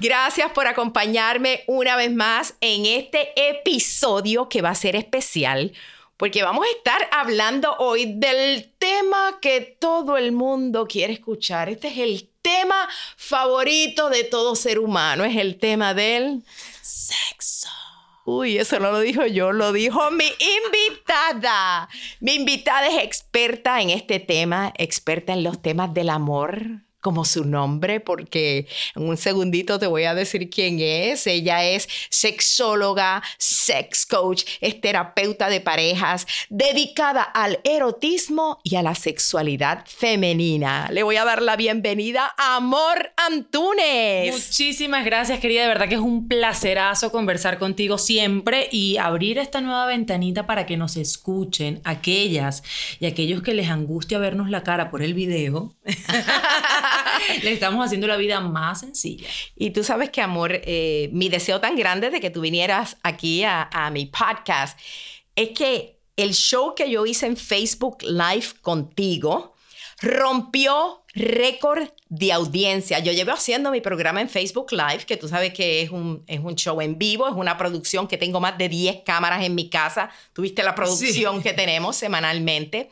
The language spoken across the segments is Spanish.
Gracias por acompañarme una vez más en este episodio que va a ser especial porque vamos a estar hablando hoy del tema que todo el mundo quiere escuchar. Este es el tema favorito de todo ser humano, es el tema del sexo. Uy, eso no lo dijo yo, lo dijo mi invitada. Mi invitada es experta en este tema, experta en los temas del amor, como su nombre, porque en un segundito te voy a decir quién es. Ella es sexóloga, sex coach, es terapeuta de parejas, dedicada al erotismo y a la sexualidad femenina. Le voy a dar la bienvenida a Amor Antunes. Muchísimas gracias, querida. De verdad que es un placerazo conversar contigo siempre y abrir esta nueva ventanita para que nos escuchen aquellas y aquellos que les angustia vernos la cara por el video. Le estamos haciendo la vida más sencilla. Y tú sabes que, amor, eh, mi deseo tan grande de que tú vinieras aquí a, a mi podcast es que el show que yo hice en Facebook Live contigo rompió récord de audiencia. Yo llevo haciendo mi programa en Facebook Live, que tú sabes que es un, es un show en vivo, es una producción que tengo más de 10 cámaras en mi casa. Tuviste la producción que tenemos semanalmente.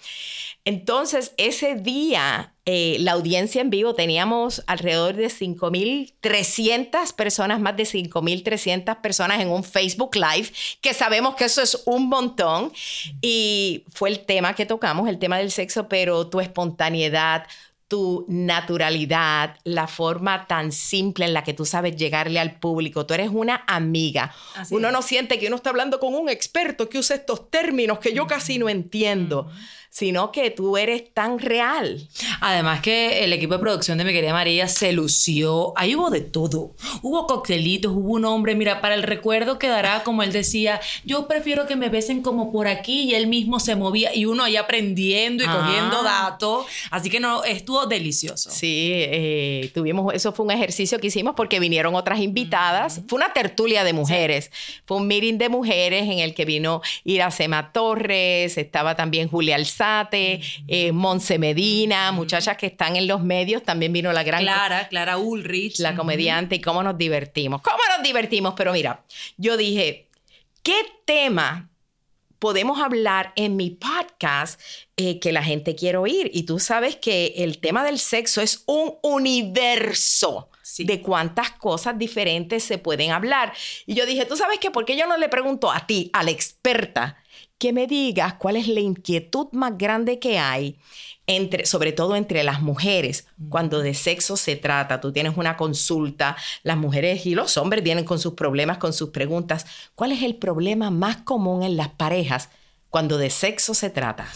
Entonces, ese día, eh, la audiencia en vivo, teníamos alrededor de 5.300 personas, más de 5.300 personas en un Facebook Live, que sabemos que eso es un montón. Y fue el tema que tocamos, el tema del sexo, pero tu espontaneidad, tu naturalidad, la forma tan simple en la que tú sabes llegarle al público. Tú eres una amiga. Así uno es. no siente que uno está hablando con un experto que usa estos términos que yo casi no entiendo, sino que tú eres tan real. Además que el equipo de producción de mi querida María se lució. Ahí hubo de todo. Hubo coctelitos, hubo un hombre, mira, para el recuerdo quedará como él decía, yo prefiero que me besen como por aquí y él mismo se movía y uno ahí aprendiendo y Ah. cogiendo datos. Así que no, estuvo delicioso. Sí, eh, tuvimos, eso fue un ejercicio que hicimos porque vinieron otras invitadas. Fue una tertulia de mujeres. Fue un meeting de mujeres en el que vino Iracema Torres, estaba también Julia Alzate, eh, Monse Medina, muchachas que están en los medios. También vino la gran Clara, Clara Ulrich. la comediante y cómo nos divertimos. ¿Cómo nos divertimos? Pero mira, yo dije, ¿qué tema podemos hablar en mi podcast eh, que la gente quiere oír? Y tú sabes que el tema del sexo es un universo. Sí. de cuántas cosas diferentes se pueden hablar. Y yo dije, ¿tú sabes qué? ¿Por qué yo no le pregunto a ti, a la experta, que me digas cuál es la inquietud más grande que hay entre, sobre todo entre las mujeres, cuando de sexo se trata. Tú tienes una consulta, las mujeres y los hombres vienen con sus problemas, con sus preguntas. ¿Cuál es el problema más común en las parejas cuando de sexo se trata?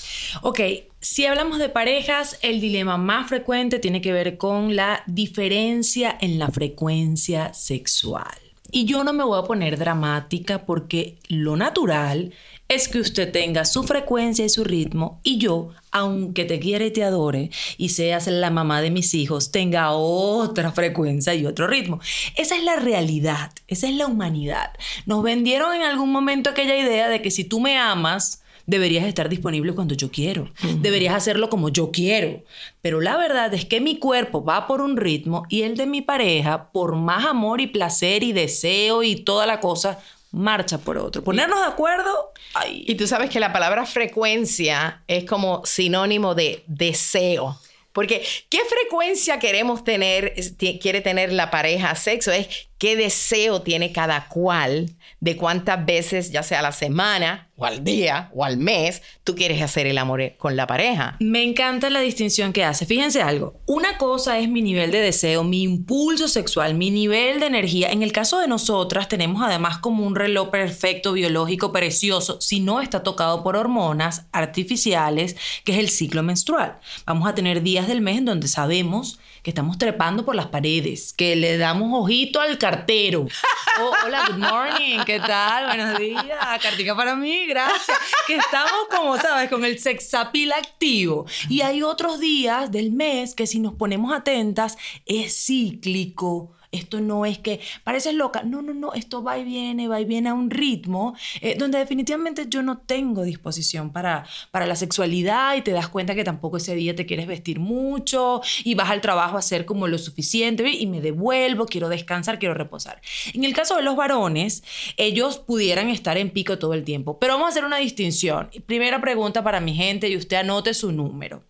Ok, si hablamos de parejas, el dilema más frecuente tiene que ver con la diferencia en la frecuencia sexual. Y yo no me voy a poner dramática porque lo natural es que usted tenga su frecuencia y su ritmo y yo, aunque te quiere y te adore y seas la mamá de mis hijos, tenga otra frecuencia y otro ritmo. Esa es la realidad, esa es la humanidad. Nos vendieron en algún momento aquella idea de que si tú me amas, deberías estar disponible cuando yo quiero. Deberías hacerlo como yo quiero. Pero la verdad es que mi cuerpo va por un ritmo y el de mi pareja, por más amor y placer y deseo y toda la cosa, marcha por otro. Ponernos de acuerdo, ay. Y tú sabes que la palabra frecuencia es como sinónimo de deseo. Porque, ¿qué frecuencia queremos tener, quiere tener la pareja sexo? Es qué deseo tiene cada cual de cuántas veces, ya sea a la semana o al día o al mes tú quieres hacer el amor con la pareja. Me encanta la distinción que hace. Fíjense algo. Una cosa es mi nivel de deseo, mi impulso sexual, mi nivel de energía. En el caso de nosotras tenemos además como un reloj perfecto, biológico, precioso, si no está tocado por hormonas artificiales, que es el ciclo menstrual. Vamos a tener días del mes en donde sabemos que estamos trepando por las paredes, que le damos ojito al cartero. Oh, hola, good morning, ¿qué tal? Buenos días, cartica para mí, gracias. Que estamos como, ¿sabes? Con el sexapil activo. Y hay otros días del mes que si nos ponemos atentas es cíclico. Esto no es que pareces loca. No, no, no. Esto va y viene, va y viene a un ritmo eh, donde definitivamente yo no tengo disposición para, para la sexualidad y te das cuenta que tampoco ese día te quieres vestir mucho y vas al trabajo a hacer como lo suficiente y me devuelvo, quiero descansar, quiero reposar. En el caso de los varones, ellos pudieran estar en pico todo el tiempo. Pero vamos a hacer una distinción. Primera pregunta para mi gente y usted anote su número.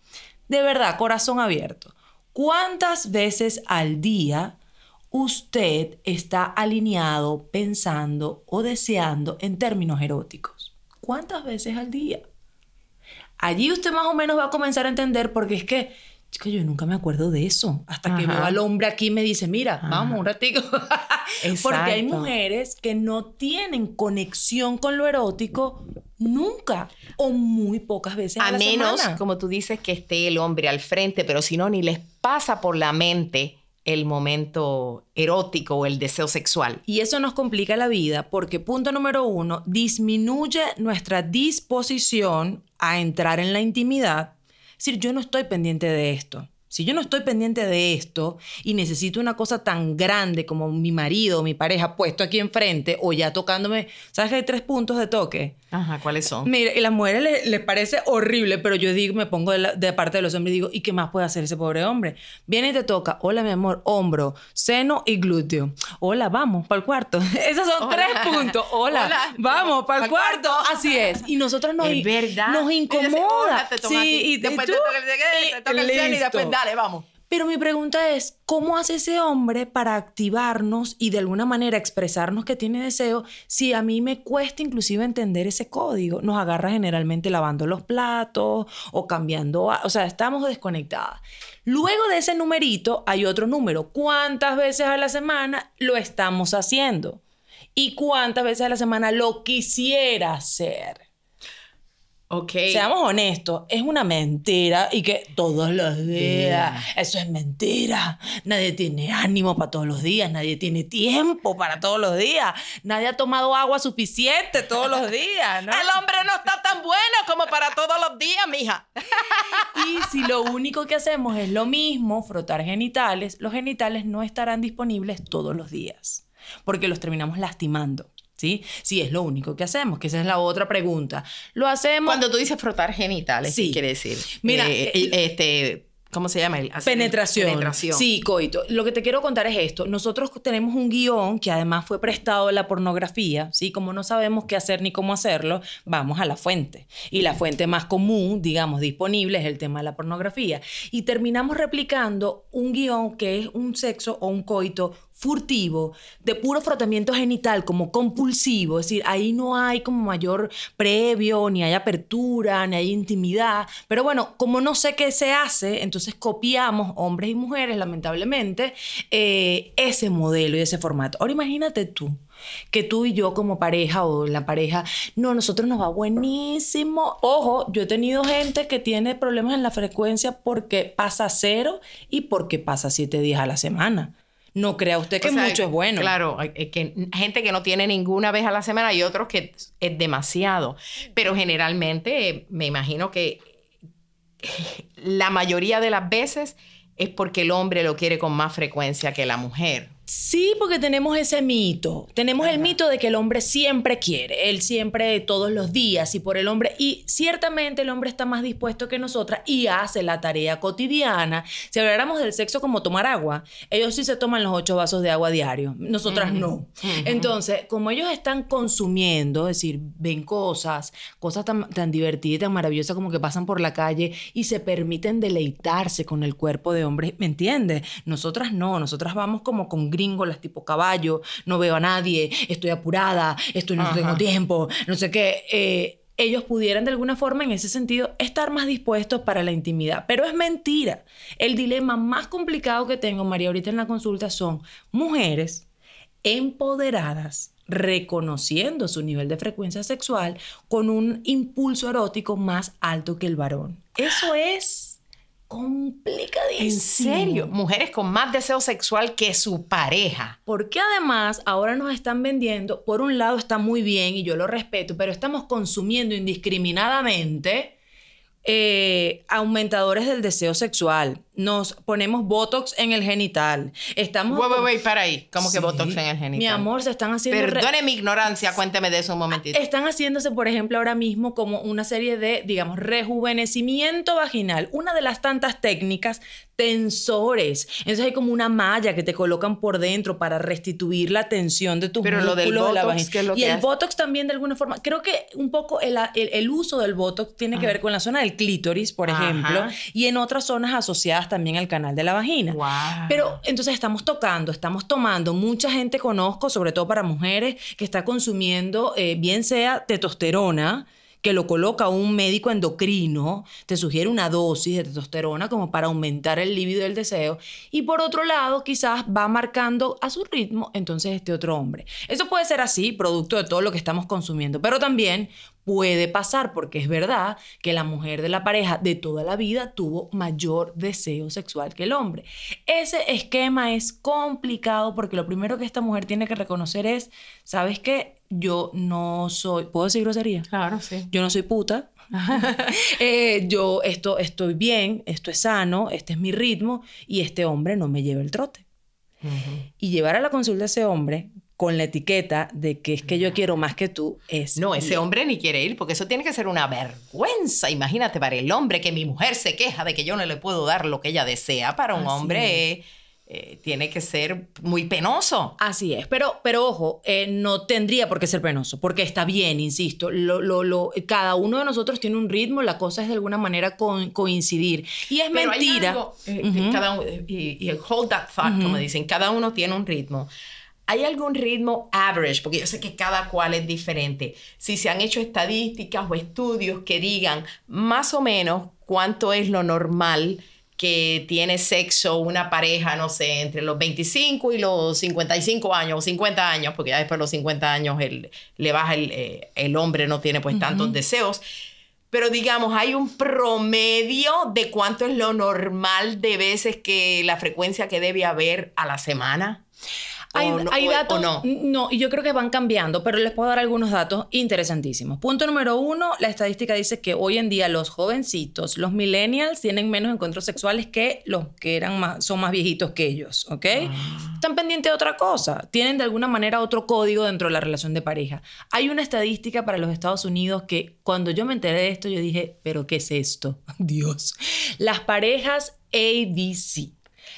De verdad, corazón abierto. ¿Cuántas veces al día usted está alineado pensando o deseando en términos eróticos? ¿Cuántas veces al día? Allí usted más o menos va a comenzar a entender porque es que, yo nunca me acuerdo de eso. Hasta que veo al hombre aquí y me dice, mira, vamos un ratico. porque hay mujeres que no tienen conexión con lo erótico nunca o muy pocas veces a, A la menos, semana. como tú dices, que esté el hombre al frente, pero si no, ni les pasa por la mente el momento erótico o el deseo sexual. Y eso nos complica la vida porque, punto número uno, disminuye nuestra disposición a entrar en la intimidad. Es decir, yo no estoy pendiente de esto. Si yo no estoy pendiente de esto y necesito una cosa tan grande como mi marido o mi pareja puesto aquí enfrente o ya tocándome, ¿sabes que hay tres puntos de toque? Ajá, ¿cuáles son? Mira, y a las mujeres les, les parece horrible, pero yo digo, me pongo de, la- de parte de los hombres y digo, ¿y qué más puede hacer ese pobre hombre? Viene y te toca, hola mi amor, hombro, seno y glúteo. Hola, vamos, para el cuarto. Esos son Hola. tres puntos. Hola, Hola. vamos, para el cuarto. cuarto. Así es. Y nosotros nos, es verdad. nos Y dice, incomoda. hola, te sí, y después tú- te toca, el- te toca el seno y después Pero mi pregunta es, ¿cómo hace ese hombre para activarnos y de alguna manera expresarnos que tiene deseo si a mí me cuesta inclusive entender ese código? Nos agarra generalmente lavando los platos o cambiando, o sea, estamos desconectadas. Luego de ese numerito hay otro número. ¿Cuántas veces a la semana lo estamos haciendo? ¿Y cuántas veces a la semana lo quisiera hacer? Ok. Seamos honestos, es una mentira y que todos los días, eso es mentira. Nadie tiene ánimo para todos los días, nadie tiene tiempo para todos los días, nadie ha tomado agua suficiente todos los días, ¿no? El hombre no está tan bueno como para todos los días, mija. Y si lo único que hacemos es lo mismo, frotar genitales, los genitales no estarán disponibles todos los días, porque los terminamos lastimando. ¿Sí? Si es lo único que hacemos, que esa es la otra pregunta. Lo hacemos Cuando tú dices frotar genitales, Sí. ¿qué quiere decir? Mira, Eh, eh, este, ¿cómo se llama? El- Penetración. Penetración. Sí, coito. Lo que te quiero contar es esto. Nosotros tenemos un guion que además fue prestado de la pornografía, ¿sí? Como no sabemos qué hacer ni cómo hacerlo, vamos a la fuente. Y la fuente más común, digamos, disponible es el tema de la pornografía. Y terminamos replicando un guion que es un sexo o un coito furtivo, de puro frotamiento genital, como compulsivo, es decir, ahí no hay como mayor previo, ni hay apertura, ni hay intimidad, pero bueno, como no sé qué se hace, entonces copiamos, hombres y mujeres, lamentablemente, eh, ese modelo y ese formato. Ahora imagínate tú, que tú y yo como pareja o la pareja, no, nosotros nos va buenísimo. Ojo, yo he tenido gente que tiene problemas en la frecuencia porque pasa cero y porque pasa siete días a la semana. No crea usted que O sea, mucho es bueno. Claro, que gente que no tiene ninguna vez a la semana y otros que es demasiado. Pero generalmente me imagino que la mayoría de las veces es porque el hombre lo quiere con más frecuencia que la mujer. Sí, porque tenemos ese mito. Tenemos el mito de que el hombre siempre quiere, él siempre todos los días y por el hombre. Y ciertamente el hombre está más dispuesto que nosotras y hace la tarea cotidiana. Si habláramos del sexo como tomar agua, ellos sí se toman los ocho vasos de agua diario, nosotras no. Entonces, como ellos están consumiendo, es decir, ven cosas, cosas tan, tan divertidas y tan maravillosas como que pasan por la calle y se permiten deleitarse con el cuerpo de hombres, ¿me entiendes? Nosotras no, nosotras vamos como con gringolas tipo caballo, no veo a nadie, estoy apurada, estoy no Ajá. tengo tiempo, no sé qué. Eh, ellos pudieran de alguna forma en ese sentido estar más dispuestos para la intimidad. Pero es mentira. El dilema más complicado que tengo, María, ahorita en la consulta son mujeres empoderadas reconociendo su nivel de frecuencia sexual con un impulso erótico más alto que el varón. Eso es complicadísimo. ¿En serio? Mujeres con más deseo sexual que su pareja. Porque además ahora nos están vendiendo, por un lado está muy bien y yo lo respeto, pero estamos consumiendo indiscriminadamente eh, aumentadores del deseo sexual. Nos ponemos botox en el genital. Estamos. Wait, wait, wait, para ahí. ¿Cómo que botox en el genital? Mi amor, se están haciendo. Perdone mi ignorancia, cuénteme de eso un momentito. Están haciéndose, por ejemplo, ahora mismo como una serie de, digamos, rejuvenecimiento vaginal. Una de las tantas técnicas, tensores. Entonces hay como una malla que te colocan por dentro para restituir la tensión de tus Pero lo del músculos de la Botox, vagina. ¿qué es lo y que el hace? Botox también de alguna forma. Creo que un poco el, el- el uso del Botox tiene que ver con la zona del clítoris, por Ajá. ejemplo, y en otras zonas asociadas también al canal de la vagina. Wow. Pero entonces estamos tocando, estamos tomando. Mucha gente conozco, sobre todo para mujeres, que está consumiendo, eh, bien sea testosterona, que lo coloca un médico endocrino, te sugiere una dosis de testosterona como para aumentar el libido del deseo. Y por otro lado, quizás va marcando a su ritmo entonces este otro hombre. Eso puede ser así, producto de todo lo que estamos consumiendo, pero también puede pasar, porque es verdad que la mujer de la pareja de toda la vida tuvo mayor deseo sexual que el hombre. Ese esquema es complicado porque lo primero que esta mujer tiene que reconocer es, ¿sabes qué? Yo no soy, ¿puedo decir grosería? Claro, sí. Yo no soy puta. Eh, yo esto, estoy bien, esto es sano, este es mi ritmo y este hombre no me lleva el trote. Y llevar a la consulta a ese hombre con la etiqueta de que es que yo quiero más que tú es... No, ese hombre ni quiere ir porque eso tiene que ser una vergüenza. Imagínate para el hombre que mi mujer se queja de que yo no le puedo dar lo que ella desea. Para un Así hombre eh, eh, tiene que ser muy penoso. Así es, pero, pero ojo, eh, no tendría por qué ser penoso, porque está bien, insisto, lo, lo, lo- cada uno de nosotros tiene un ritmo, la cosa es de alguna manera co- coincidir. Y es Pero hay mentira. algo, eh, cada y, y el hold that thought, como dicen, cada uno tiene un ritmo. ¿Hay algún ritmo average? Porque yo sé que cada cual es diferente. Si se han hecho estadísticas o estudios que digan más o menos cuánto es lo normal que tiene sexo una pareja, no sé, entre los 25 y los 55 años o 50 años, porque ya después de los 50 años el- le baja el, eh, el hombre, no tiene pues tantos deseos. Pero digamos, hay un promedio de cuánto es lo normal de veces que la frecuencia que debe haber a la semana. Hay, ¿O no- hay o- o datos, no? no, y yo creo que van cambiando, pero les puedo dar algunos datos interesantísimos. Punto número uno, la estadística dice que hoy en día los jovencitos, los millennials, tienen menos encuentros sexuales que los que eran más, son más viejitos que ellos, ¿ok? Ah. Están pendientes de otra cosa, tienen de alguna manera otro código dentro de la relación de pareja. Hay una estadística para los Estados Unidos que cuando yo me enteré de esto, yo dije, pero ¿qué es esto? Dios. Las parejas ABC.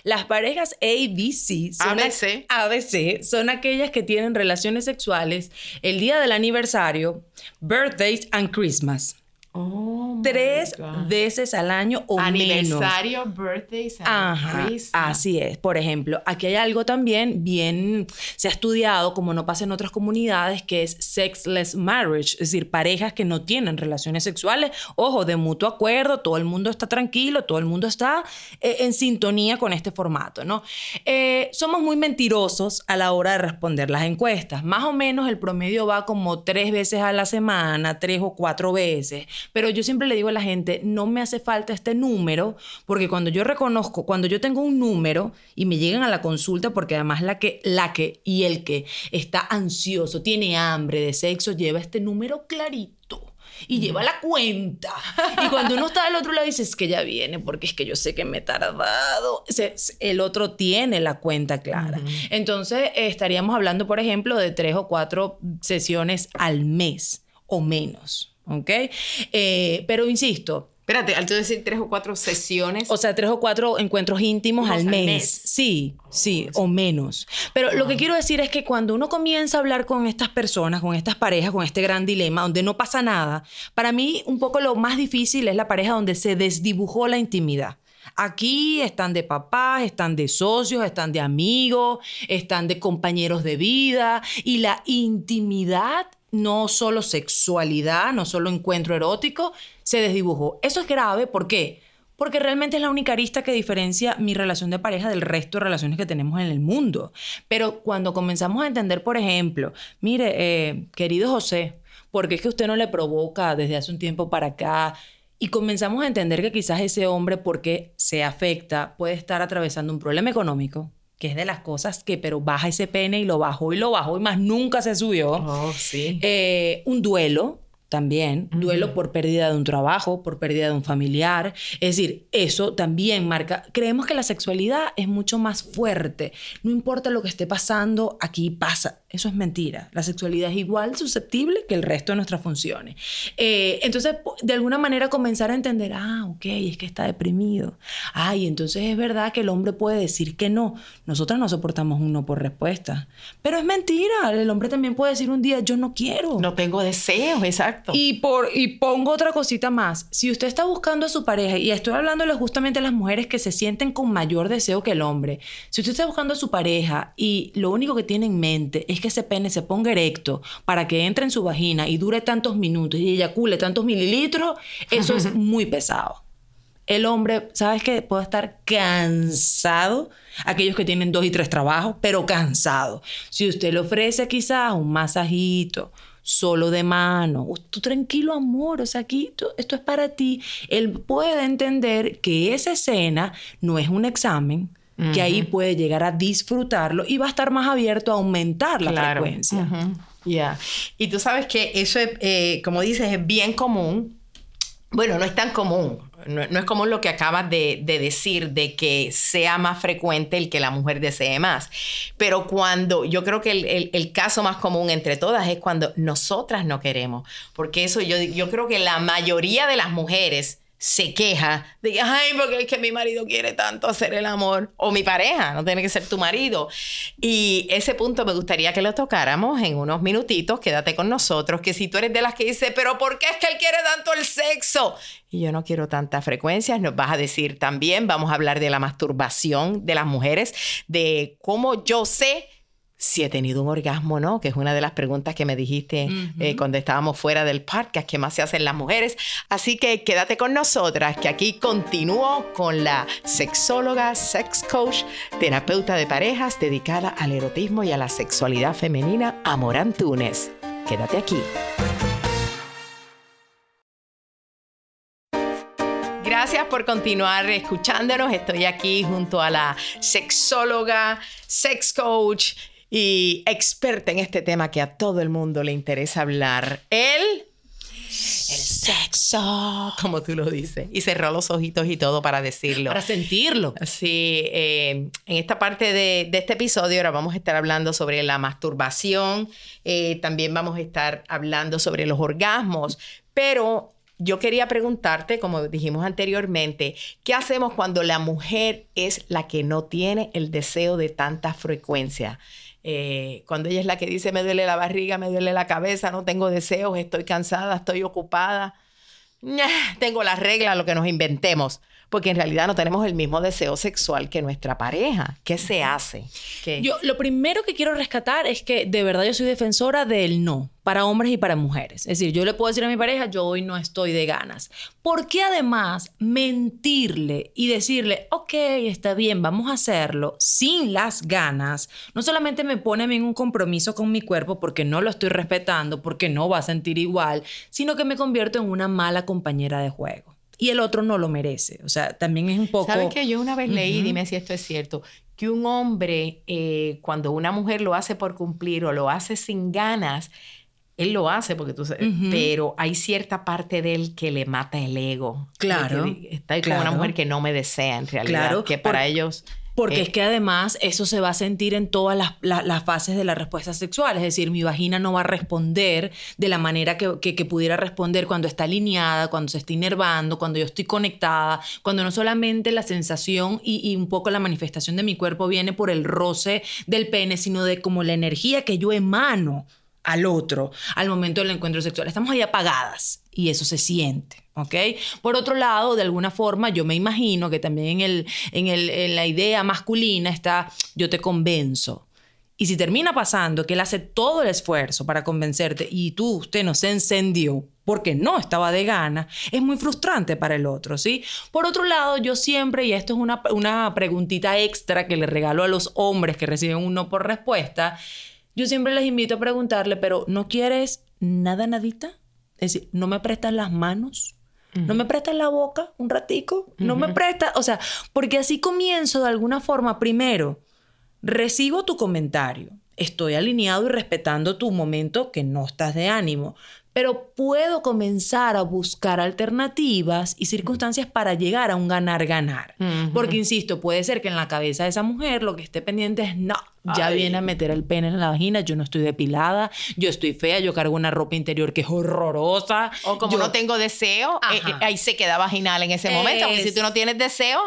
Las parejas ABC son, ABC. ABC son aquellas que tienen relaciones sexuales el día del aniversario, birthdays and Christmas. Oh, Tres veces al año o menos. Aniversario, birthdays, and Ajá, así es. Por ejemplo, aquí hay algo también bien, se ha estudiado, como no pasa en otras comunidades, que es sexless marriage, es decir, parejas que no tienen relaciones sexuales, ojo, de mutuo acuerdo, todo el mundo está tranquilo, todo el mundo está eh, en sintonía con este formato, ¿no? Eh, somos muy mentirosos a la hora de responder las encuestas. Más o menos el promedio va como tres veces a la semana, tres o cuatro veces. Pero yo siempre le digo a la gente, no me hace falta este número, porque cuando yo reconozco, cuando yo tengo un número y me llegan a la consulta, porque además la que, la que y el que está ansioso, tiene hambre de sexo, lleva este número clarito. Y lleva la cuenta. Y cuando uno está del otro lado, dice, es que ya viene, porque es que yo sé que me he tardado. Se- El otro tiene la cuenta clara. Entonces, estaríamos hablando, por ejemplo, de tres o cuatro sesiones al mes o menos. ¿Ok? Eh, pero insisto, Espérate, al tú decir tres o cuatro sesiones. o sea, tres o cuatro encuentros íntimos al al mes. mes. Sí, sí, o menos. Pero lo que quiero decir es que cuando uno comienza a hablar con estas personas, con estas parejas, con este gran dilema, donde no pasa nada, para mí un poco lo más difícil es la pareja donde se desdibujó la intimidad. Aquí están de papás, están de socios, están de amigos, están de compañeros de vida y la intimidad no solo sexualidad, no solo encuentro erótico, se desdibujó. Eso es grave, ¿por qué? Porque realmente es la única arista que diferencia mi relación de pareja del resto de relaciones que tenemos en el mundo. Pero cuando comenzamos a entender, por ejemplo, mire, eh, querido José, ¿por qué es que usted no le provoca desde hace un tiempo para acá? Y comenzamos a entender que quizás ese hombre, porque se afecta, puede estar atravesando un problema económico, que es de las cosas que, pero baja ese pene y lo bajó y lo bajó y más nunca se subió. Oh, sí. Eh, un duelo también, duelo por pérdida de un trabajo, por pérdida de un familiar. Es decir, eso también marca, creemos que la sexualidad es mucho más fuerte. No importa lo que esté pasando, aquí pasa. Eso es mentira. La sexualidad es igual susceptible que el resto de nuestras funciones. Eh, entonces, de alguna manera comenzar a entender, ah, ok, es que está deprimido. Ay, entonces es verdad que el hombre puede decir que no. Nosotras no soportamos un no por respuesta. Pero es mentira. El hombre también puede decir un día, yo no quiero. No tengo deseos, exacto. Y, por, y pongo otra cosita más. Si usted está buscando a su pareja, y estoy hablándole justamente a las mujeres que se sienten con mayor deseo que el hombre, si usted está buscando a su pareja y lo único que tiene en mente es que ese pene se ponga erecto para que entre en su vagina y dure tantos minutos y eyacule tantos mililitros, eso es muy pesado. El hombre, ¿sabes qué? Puede estar cansado. Aquellos que tienen dos y tres trabajos, pero cansado. Si usted le ofrece quizás un masajito, solo de mano, "Uh, tú tranquilo amor, o sea, aquí tú- esto es para ti. Él puede entender que esa escena no es un examen, que ahí puede llegar a disfrutarlo y va a estar más abierto a aumentar la Claro. frecuencia. Ya. Y tú sabes que eso es, eh, como dices, es bien común. Bueno, no es tan común. No, no es común lo que acabas de, de decir, de que sea más frecuente el que la mujer desee más. Pero cuando, yo creo que el, el- el caso más común entre todas es cuando nosotras no queremos. Porque eso yo, yo creo que la mayoría de las mujeres se queja de ay, porque es que mi marido quiere tanto hacer el amor, o mi pareja, no tiene que ser tu marido. Y ese punto me gustaría que lo tocáramos en unos minutitos, quédate con nosotros, que si tú eres de las que dice, pero ¿por qué es que él quiere tanto el sexo? Y yo no quiero tantas frecuencias, nos vas a decir también, vamos a hablar de la masturbación de las mujeres, de cómo yo sé si he tenido un orgasmo o no, que es una de las preguntas que me dijiste eh, cuando estábamos fuera del podcast, que más se hacen las mujeres. Así que quédate con nosotras, que aquí continúo con la sexóloga, sex coach, terapeuta de parejas dedicada al erotismo y a la sexualidad femenina, Amor Antunes. Quédate aquí. Gracias por continuar escuchándonos. Estoy aquí junto a la sexóloga, sex coach y experta en este tema que a todo el mundo le interesa hablar. El, el sexo, como tú lo dices. Y cerró los ojitos y todo para decirlo. Para sentirlo. Sí, eh, en esta parte de, de este episodio ahora vamos a estar hablando sobre la masturbación, eh, también vamos a estar hablando sobre los orgasmos, pero yo quería preguntarte, como dijimos anteriormente, ¿qué hacemos cuando la mujer es la que no tiene el deseo de tanta frecuencia? Eh, cuando ella es la que dice, me duele la barriga, me duele la cabeza, no tengo deseos, estoy cansada, estoy ocupada. Tengo la regla, lo que nos inventemos, porque en realidad no tenemos el mismo deseo sexual que nuestra pareja. ¿Qué se hace? ¿Qué? Yo lo primero que quiero rescatar es que de verdad yo soy defensora del no para hombres y para mujeres. Es decir, yo le puedo decir a mi pareja, yo hoy no estoy de ganas. Porque además mentirle y decirle, ok, está bien, vamos a hacerlo sin las ganas, no solamente me pone a mí en un compromiso con mi cuerpo porque no lo estoy respetando, porque no va a sentir igual, sino que me convierto en una mala compañera de juego. Y el otro no lo merece. O sea, también es un poco... ¿Sabes que yo una vez leí, dime si esto es cierto, que un hombre, eh, cuando una mujer lo hace por cumplir o lo hace sin ganas, él lo hace porque tú sabes, pero hay cierta parte de él que le mata el ego. Claro, Está con una claro. mujer que no me desea en realidad, Claro, que para por- ellos... Porque eh, es que además eso se va a sentir en todas las, la- las fases de la respuesta sexual. Es decir, mi vagina no va a responder de la manera que, que- que pudiera responder cuando está alineada, cuando se está inervando, cuando yo estoy conectada, cuando no solamente la sensación y, y un poco la manifestación de mi cuerpo viene por el roce del pene, sino de como la energía que yo emano al otro al momento del encuentro sexual. Estamos ahí apagadas y eso se siente. ¿Ok? Por otro lado, de alguna forma, yo me imagino que también en, el, en, el, en la idea masculina está yo te convenzo. Y si termina pasando que él hace todo el esfuerzo para convencerte y tú, usted no se encendió porque no estaba de gana, es muy frustrante para el otro, ¿sí? Por otro lado, yo siempre, y esto es una, una preguntita extra que le regalo a los hombres que reciben un no por respuesta, yo siempre les invito a preguntarle, pero ¿no quieres nada, nadita? Es decir, ¿no me prestas las manos? ¿No me prestas la boca un ratico? ¿No me prestas? O sea, porque así comienzo de alguna forma, primero, recibo tu comentario, estoy alineado y respetando tu momento que no estás de ánimo, pero puedo comenzar a buscar alternativas y circunstancias para llegar a un ganar-ganar. Porque, insisto, puede ser que en la cabeza de esa mujer lo que esté pendiente es, no, ya Ay. viene a meter el pene en la vagina, yo no estoy depilada, yo estoy fea, yo cargo una ropa interior que es horrorosa. O como yo- no tengo deseo, eh, eh, ahí se queda vaginal en ese momento. Porque si tú no tienes deseo,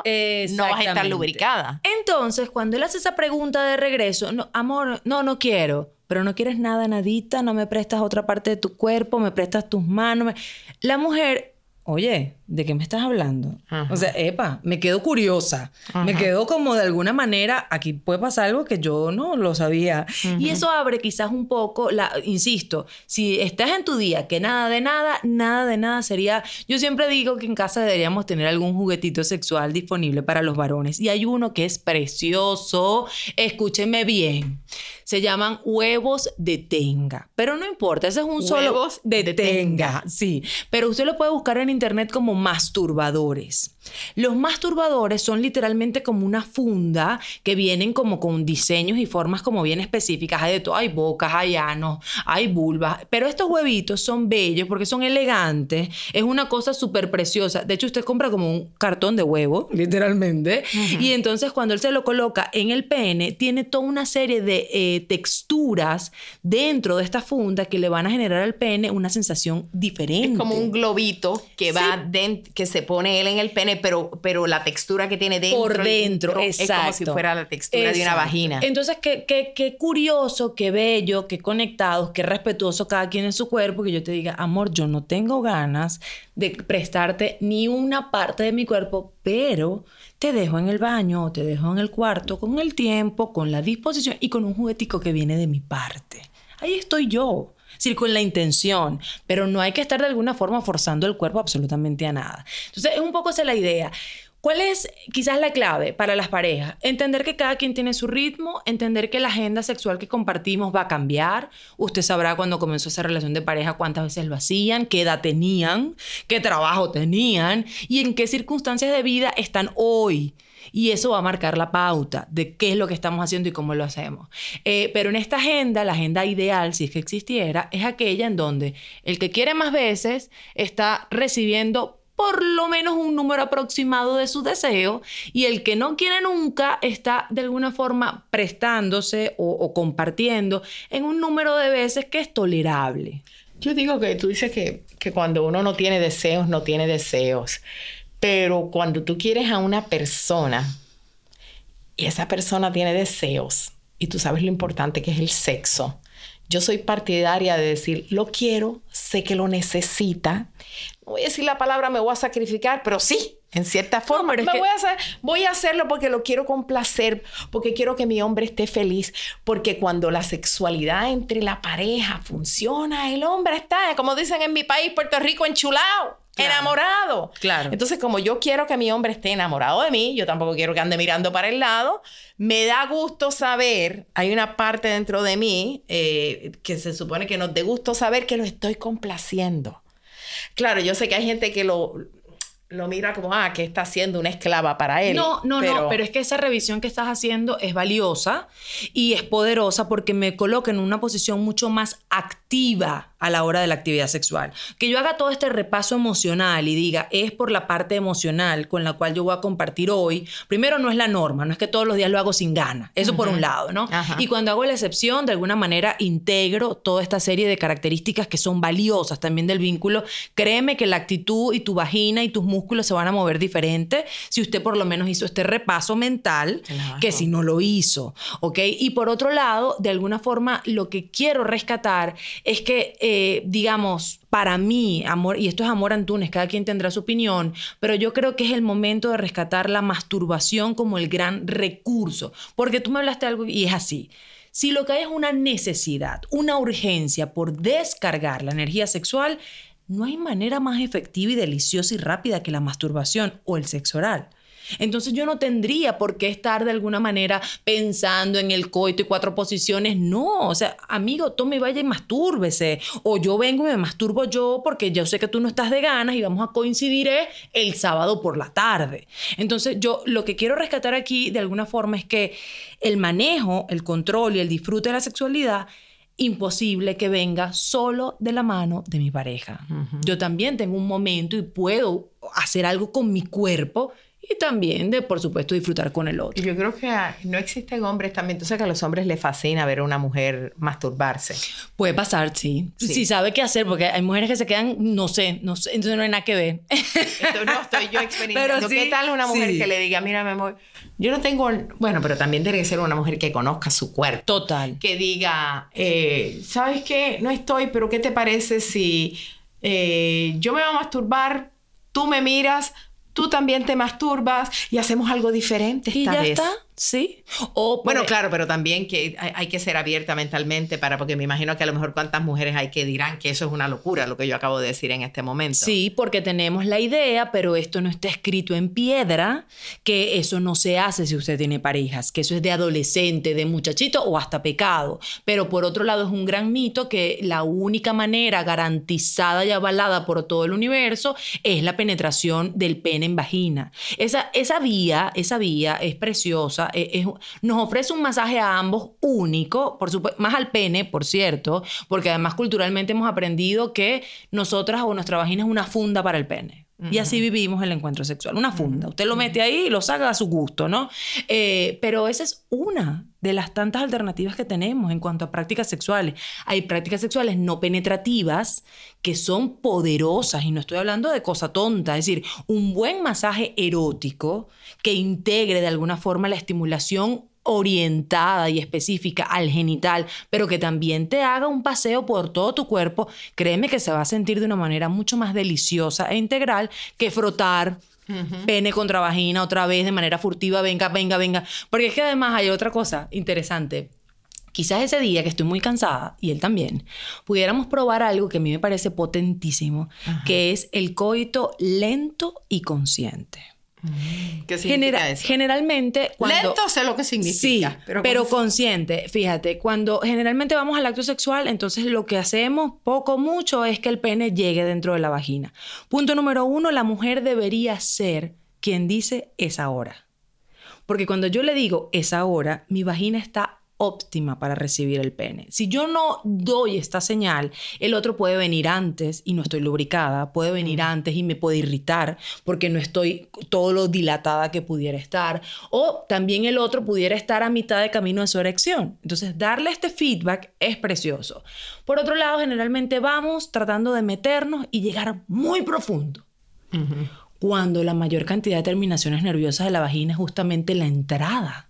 no vas a estar lubricada. Entonces, cuando él hace esa pregunta de regreso, no, amor, no, no quiero, pero no quieres nada, nadita, no me prestas otra parte de tu cuerpo, me prestas tus manos. me- La mujer, oye, ¿de qué me estás hablando? Ajá. O sea, epa, me quedo curiosa, me quedo como de alguna manera, aquí puede pasar algo que yo no lo sabía. Y eso abre quizás un poco, la, insisto, si estás en tu día que nada de nada, nada de nada sería, yo siempre digo que en casa deberíamos tener algún juguetito sexual disponible para los varones. Y hay uno que es precioso, escúcheme bien, se llaman huevos de tenga, pero no importa, ese es un solo Huevos de, de tenga, sí, pero usted lo puede buscar en internet como masturbadores. Los masturbadores son literalmente como una funda que vienen como con diseños y formas como bien específicas. Hay de todo, hay bocas, hay anos, hay vulvas, pero estos huevitos son bellos porque son elegantes. Es una cosa súper preciosa. De hecho, usted compra como un cartón de huevo, literalmente, y entonces cuando él se lo coloca en el pene, tiene toda una serie de eh, texturas dentro de esta funda que le van a generar al pene una sensación diferente. Es como un globito que va dent- que se pone él en el pene, pero, pero la textura que tiene dentro. por dentro, es como si exacto. fuera la textura de una Exacto. vagina. Entonces, qué, qué, qué curioso, qué bello, qué conectados, qué respetuoso cada quien en su cuerpo, que yo te diga, amor, yo no tengo ganas de prestarte ni una parte de mi cuerpo, pero te dejo en el baño o te dejo en el cuarto con el tiempo, con la disposición y con un juguetico que viene de mi parte. Ahí estoy yo. Decir, con la intención, pero no hay que estar de alguna forma forzando el cuerpo absolutamente a nada. Entonces, es un poco esa la idea. ¿Cuál es quizás la clave para las parejas? Entender que cada quien tiene su ritmo, entender que la agenda sexual que compartimos va a cambiar. Usted sabrá cuando comenzó esa relación de pareja cuántas veces lo hacían, qué edad tenían, qué trabajo tenían y en qué circunstancias de vida están hoy. Y eso va a marcar la pauta de qué es lo que estamos haciendo y cómo lo hacemos. Eh, pero en esta agenda, la agenda ideal, si es que existiera, es aquella en donde el que quiere más veces está recibiendo por lo menos un número aproximado de su deseo y el que no quiere nunca está de alguna forma prestándose o, o compartiendo en un número de veces que es tolerable. Yo digo que tú dices que, que cuando uno no tiene deseos, no tiene deseos. Pero cuando tú quieres a una persona y esa persona tiene deseos y tú sabes lo importante que es el sexo, yo soy partidaria de decir, lo quiero, sé que lo necesita. No voy a decir la palabra me voy a sacrificar, pero sí, en cierta forma. pero es me que- voy, a hacer, voy a hacerlo porque lo quiero complacer, porque quiero que mi hombre esté feliz, porque cuando la sexualidad entre la pareja funciona, el hombre está, como dicen en mi país, Puerto Rico, enchulado. Claro. Enamorado. Claro. Entonces, como yo quiero que mi hombre esté enamorado de mí, yo tampoco quiero que ande mirando para el lado, me da gusto saber, hay una parte dentro de mí eh, que se supone que nos dé gusto saber que lo estoy complaciendo. Claro, yo sé que hay gente que lo, lo mira como, ah, que está siendo una esclava para él. No, no, no, pero es que esa revisión que estás haciendo es valiosa y es poderosa porque me coloca en una posición mucho más activa a la hora de la actividad sexual. Que yo haga todo este repaso emocional y diga, es por la parte emocional con la cual yo voy a compartir hoy. Primero, no es la norma, no es que todos los días lo hago sin ganas. Eso por un lado, ¿no? Ajá. Y cuando hago la excepción, de alguna manera integro toda esta serie de características que son valiosas también del vínculo. Créeme que la actitud y tu vagina y tus músculos se van a mover diferente si usted por lo menos hizo este repaso mental Claro. que si no lo hizo, ¿ok? Y por otro lado, de alguna forma, lo que quiero rescatar es que, digamos, para mí, amor, y esto es amor Antunes, cada quien tendrá su opinión, pero yo creo que es el momento de rescatar la masturbación como el gran recurso, porque tú me hablaste de algo y es así. Si lo que hay es una necesidad, una urgencia por descargar la energía sexual, no hay manera más efectiva y deliciosa y rápida que la masturbación o el sexo oral. Entonces yo no tendría por qué estar de alguna manera pensando en el coito y cuatro posiciones. No, o sea, amigo, tome, vaya y mastúrbese. O yo vengo y me masturbo yo porque yo sé que tú no estás de ganas y vamos a coincidir eh, el sábado por la tarde. Entonces yo lo que quiero rescatar aquí de alguna forma es que el manejo, el control y el disfrute de la sexualidad imposible que venga solo de la mano de mi pareja. Yo también tengo un momento y puedo hacer algo con mi cuerpo y también de, por supuesto, disfrutar con el otro. Yo creo que ah, no existen hombres también. Tú sabes que a los hombres les fascina ver a una mujer masturbarse. Puede pasar, sí. Sí. sí. sabe qué hacer, porque hay mujeres que se quedan, no sé, no sé, entonces no hay nada que ver. Esto no estoy yo experimentando. Sí, ¿Qué tal una mujer sí. que le diga, mira, mi amor, yo no tengo. Bueno, pero también tiene que ser una mujer que conozca su cuerpo. Total. Que diga, eh, ¿sabes qué? No estoy, pero ¿qué te parece si eh, yo me voy a masturbar, tú me miras, tú también te masturbas y hacemos algo diferente esta Y ya vez? está, sí. O Bueno, por- claro, pero también que hay, hay que ser abierta mentalmente para, porque me imagino que a lo mejor cuántas mujeres hay que dirán que eso es una locura, lo que yo acabo de decir en este momento. Sí, porque tenemos la idea, pero esto no está escrito en piedra, que eso no se hace si usted tiene parejas, que eso es de adolescente, de muchachito o hasta pecado. Pero por otro lado es un gran mito que la única manera garantizada y avalada por todo el universo es la penetración del pene en vagina. Esa, esa vía, esa vía es preciosa, es- nos ofrece un masaje a ambos único, por supuesto, más al pene, por cierto, porque además culturalmente hemos aprendido que nosotras o nuestra vagina es una funda para el pene. Y así vivimos el encuentro sexual, una funda. Usted lo mete ahí y lo saca a su gusto, ¿no? Eh, pero esa es una de las tantas alternativas que tenemos en cuanto a prácticas sexuales. Hay prácticas sexuales no penetrativas que son poderosas y no estoy hablando de cosa tonta, es decir, un buen masaje erótico que integre de alguna forma la estimulación orientada y específica al genital, pero que también te haga un paseo por todo tu cuerpo, créeme que se va a sentir de una manera mucho más deliciosa e integral que frotar pene contra vagina otra vez de manera furtiva, venga, venga, venga. Porque es que además hay otra cosa interesante. Quizás ese día que estoy muy cansada, y él también, pudiéramos probar algo que a mí me parece potentísimo, que es el coito lento y consciente. ¿Qué significa Genera- eso? Generalmente, cuando... Lento sé lo que significa. Sí, pero, con- consciente. Fíjate, cuando generalmente vamos al acto sexual, entonces lo que hacemos poco mucho es que el pene llegue dentro de la vagina. Punto número uno, la mujer debería ser quien dice es ahora. Porque cuando yo le digo es ahora, mi vagina está óptima para recibir el pene. Si yo no doy esta señal, el otro puede venir antes y no estoy lubricada, puede venir antes y me puede irritar porque no estoy todo lo dilatada que pudiera estar, o también el otro pudiera estar a mitad de camino de su erección. Entonces, darle este feedback es precioso. Por otro lado, generalmente vamos tratando de meternos y llegar muy profundo cuando la mayor cantidad de terminaciones nerviosas de la vagina es justamente la entrada.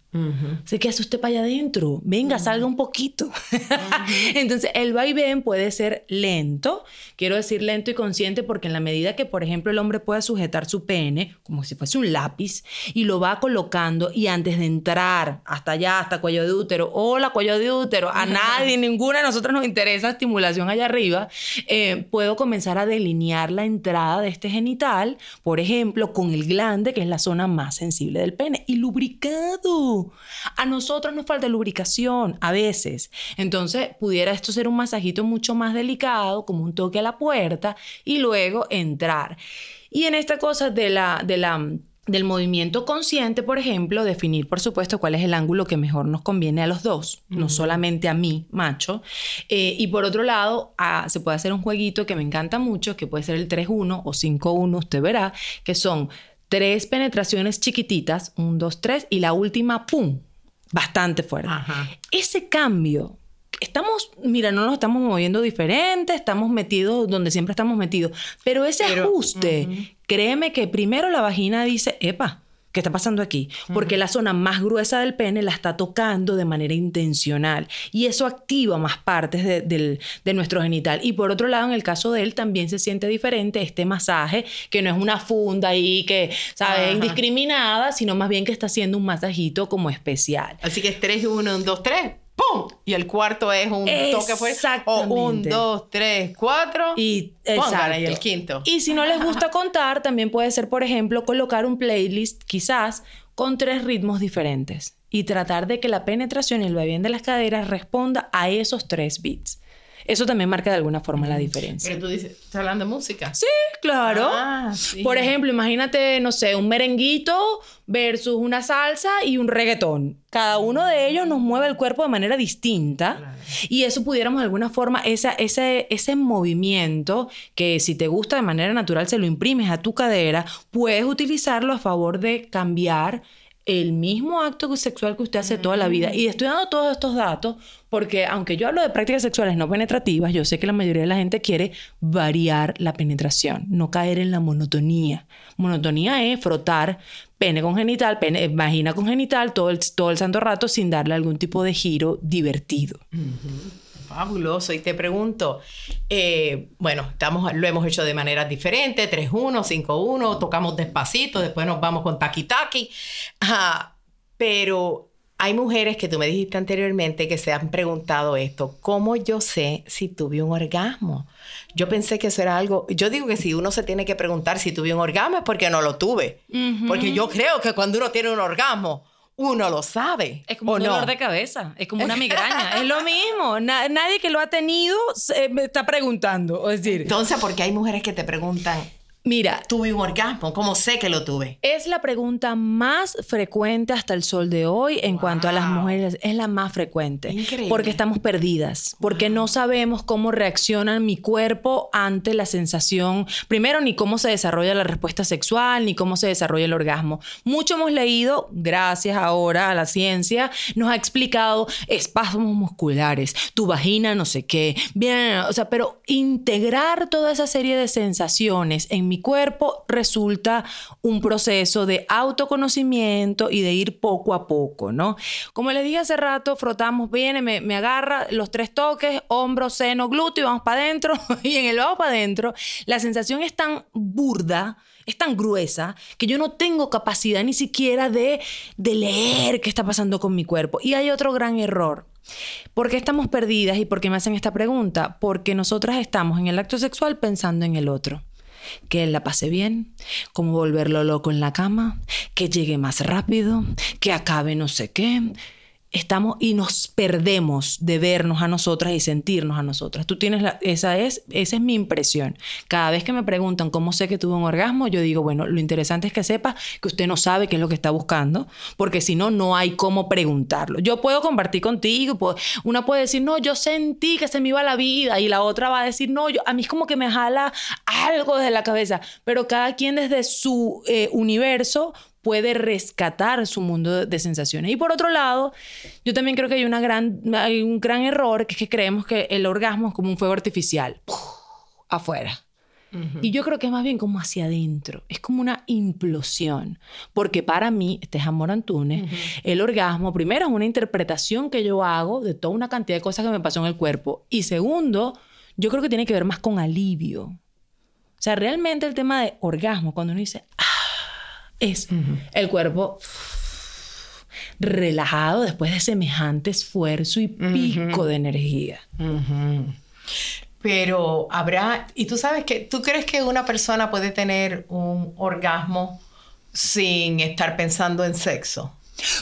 Se queda usted para allá adentro. Venga, salga un poquito. Entonces, el vaivén puede ser lento. Quiero decir lento y consciente porque en la medida que, por ejemplo, el hombre pueda sujetar su pene como si fuese un lápiz y lo va colocando y antes de entrar hasta allá, hasta cuello de útero, hola cuello de útero, a nadie, ninguna de nosotros nos interesa estimulación allá arriba, eh, puedo comenzar a delinear la entrada de este genital, por ejemplo, con el glande, que es la zona más sensible del pene, y lubricado. A nosotros nos falta lubricación a veces. Entonces, pudiera esto ser un masajito mucho más delicado, como un toque a la puerta, y luego entrar. Y en esta cosa de la, de la del movimiento consciente, por ejemplo, definir, por supuesto, cuál es el ángulo que mejor nos conviene a los dos, no solamente a mí, macho. Eh, y por otro lado, ah, se puede hacer un jueguito que me encanta mucho, que puede ser el 3-1 o 5-1, usted verá, que son tres penetraciones chiquititas, un, dos, tres, y la última, ¡pum! Bastante fuerte. Ajá. Ese cambio, estamos, mira, no nos estamos moviendo diferente, estamos metidos donde siempre estamos metidos, pero ese Pero, ajuste, créeme que primero la vagina dice, epa. ¿Qué está pasando aquí? Porque la zona más gruesa del pene la está tocando de manera intencional y eso activa más partes de, del- de nuestro genital. Y por otro lado, en el caso de él, también se siente diferente este masaje, que no es una funda ahí que, ¿sabes?, indiscriminada, sino más bien que está haciendo un masajito como especial. Así que es 3 y 1, 2, 3. ¡Pum! Y el cuarto es un toque fuerte. O un, dos, tres, cuatro. Y, Póngale, y el quinto. Y si no les gusta contar, también puede ser, por ejemplo, colocar un playlist quizás con tres ritmos diferentes y tratar de que la penetración y el vaivén de las caderas responda a esos tres beats. Eso también marca de alguna forma la diferencia. Pero tú dices, ¿estás hablando de música? Sí, claro. Ah, sí. Por ejemplo, imagínate, no sé, un merenguito versus una salsa y un reggaetón. Cada uno de ellos nos mueve el cuerpo de manera distinta y eso pudiéramos de alguna forma, esa, ese, ese movimiento que si te gusta de manera natural se lo imprimes a tu cadera, puedes utilizarlo a favor de cambiar el mismo acto sexual que usted hace toda la vida. Y estoy dando todos estos datos porque aunque yo hablo de prácticas sexuales no penetrativas, yo sé que la mayoría de la gente quiere variar la penetración, no caer en la monotonía. Monotonía es frotar pene con genital, pene, vagina con genital todo el, todo el santo rato sin darle algún tipo de giro divertido. Fabuloso. Y te pregunto, eh, bueno, estamos, lo hemos hecho de maneras diferentes, 3-1, 5-1, tocamos despacito, después nos vamos con. Ajá, pero hay mujeres que tú me dijiste anteriormente que se han preguntado esto, ¿cómo yo sé si tuve un orgasmo? Yo pensé que eso era algo, yo digo que si uno se tiene que preguntar si tuve un orgasmo es porque no lo tuve. Porque yo creo que cuando uno tiene un orgasmo, uno lo sabe. Es como ¿o un no? dolor de cabeza, es como una migraña, es lo mismo. Na- nadie que lo ha tenido se- me está preguntando. Es decir, Entonces, porque hay mujeres que te preguntan, mira, tuve un orgasmo, ¿cómo sé que lo tuve? Es la pregunta más frecuente hasta el sol de hoy en cuanto a las mujeres. Es la más frecuente. Increíble. Porque estamos perdidas. Porque no sabemos cómo reacciona mi cuerpo ante la sensación. Primero, ni cómo se desarrolla la respuesta sexual, ni cómo se desarrolla el orgasmo. Mucho hemos leído, gracias ahora a la ciencia, nos ha explicado espasmos musculares, tu vagina, no sé qué. Bien, o sea, pero integrar toda esa serie de sensaciones en mi cuerpo resulta un proceso de autoconocimiento y de ir poco a poco, ¿no? Como les dije hace rato, frotamos, viene, me, me agarra los tres toques, hombro, seno, glúteo, y vamos para adentro. y en el vamos para adentro, la sensación es tan burda, es tan gruesa, que yo no tengo capacidad ni siquiera de, de leer qué está pasando con mi cuerpo. Y hay otro gran error. ¿Por qué estamos perdidas y por qué me hacen esta pregunta? Porque nosotras estamos en el acto sexual pensando en el otro. Que él la pase bien, cómo volverlo loco en la cama, que llegue más rápido, que acabe no sé qué. Estamos y nos perdemos de vernos a nosotras y sentirnos a nosotras. Tú tienes la, esa es esa es mi impresión. Cada vez que me preguntan cómo sé que tuve un orgasmo, yo digo, bueno, lo interesante es que sepa que usted no sabe qué es lo que está buscando, porque si no no hay cómo preguntarlo. Yo puedo compartir contigo, puedo- una puede decir, "No, yo sentí que se me iba la vida" y la otra va a decir, "No, yo a mí es como que me jala algo desde la cabeza", pero cada quien desde su eh, universo puede rescatar su mundo de, sensaciones. Y por otro lado, yo también creo que hay, una gran, hay un gran error, que es que creemos que el orgasmo es como un fuego artificial, ¡puf! afuera. Y yo creo que es más bien como hacia adentro, es como una implosión, porque para mí, este es Amor Antunes, el orgasmo, primero, es una interpretación que yo hago de toda una cantidad de cosas que me pasó en el cuerpo, y segundo, yo creo que tiene que ver más con alivio. O sea, realmente el tema de orgasmo, cuando uno dice, ah, es el cuerpo relajado después de semejante esfuerzo y pico de energía. Pero habrá, y tú sabes que, ¿tú crees que una persona puede tener un orgasmo sin estar pensando en sexo?